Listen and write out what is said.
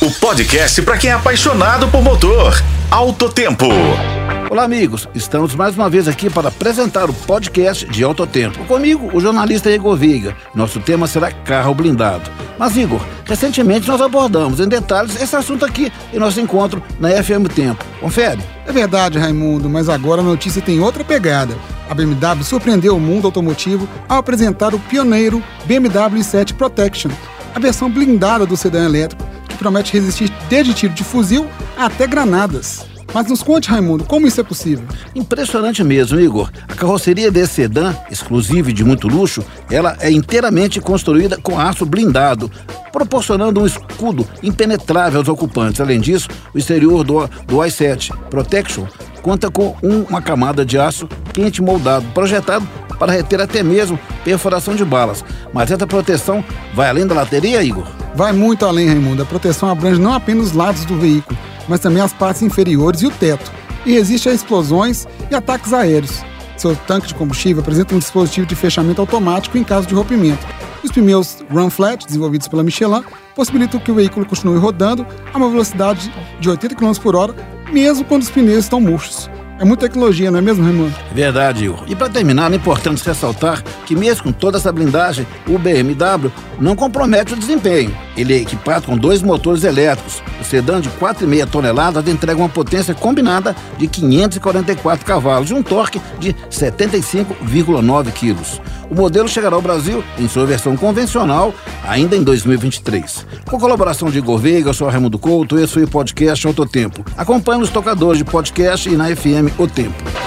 O podcast para quem é apaixonado por motor. Alto Tempo. Olá, amigos. Estamos mais uma vez aqui para apresentar o podcast de Alto Tempo. Comigo, o jornalista Igor Viga. Nosso tema será carro blindado. Mas, Igor, recentemente nós abordamos em detalhes esse assunto aqui em nosso encontro na FM Tempo. Confere. É verdade, Raimundo, mas agora a notícia tem outra pegada. A BMW surpreendeu o mundo automotivo ao apresentar o pioneiro BMW i7 Protection, a versão blindada do sedã elétrico promete resistir desde tiro de fuzil até granadas. Mas nos conte, Raimundo, como isso é possível? Impressionante mesmo, Igor. A carroceria desse sedã, exclusivo e de muito luxo, ela é inteiramente construída com aço blindado, proporcionando um escudo impenetrável aos ocupantes. Além disso, o exterior do, do i7 Protection conta com uma camada de aço quente moldado, projetado para reter até mesmo perfuração de balas. Mas essa proteção vai além da lateria, Igor? Vai muito além, Raimundo. A proteção abrange não apenas os lados do veículo, mas também as partes inferiores e o teto, e resiste a explosões e ataques aéreos. Seu tanque de combustível apresenta um dispositivo de fechamento automático em caso de rompimento. Os pneus Run Flat, desenvolvidos pela Michelin, possibilitam que o veículo continue rodando a uma velocidade de 80 km por hora, mesmo quando os pneus estão murchos. É muita tecnologia, não é mesmo, Raimundo? Verdade, Igor. E para terminar, é importante ressaltar que mesmo com toda essa blindagem, o BMW não compromete o desempenho. Ele é equipado com dois motores elétricos. O sedã de 4,5 toneladas entrega uma potência combinada de 544 cavalos e um torque de 75,9 quilos. O modelo chegará ao Brasil em sua versão convencional ainda em 2023. Com colaboração de Igor Veiga, eu sou Raimundo Couto, esse foi o podcast Autotempo. Acompanhe os tocadores de podcast e na FM O Tempo.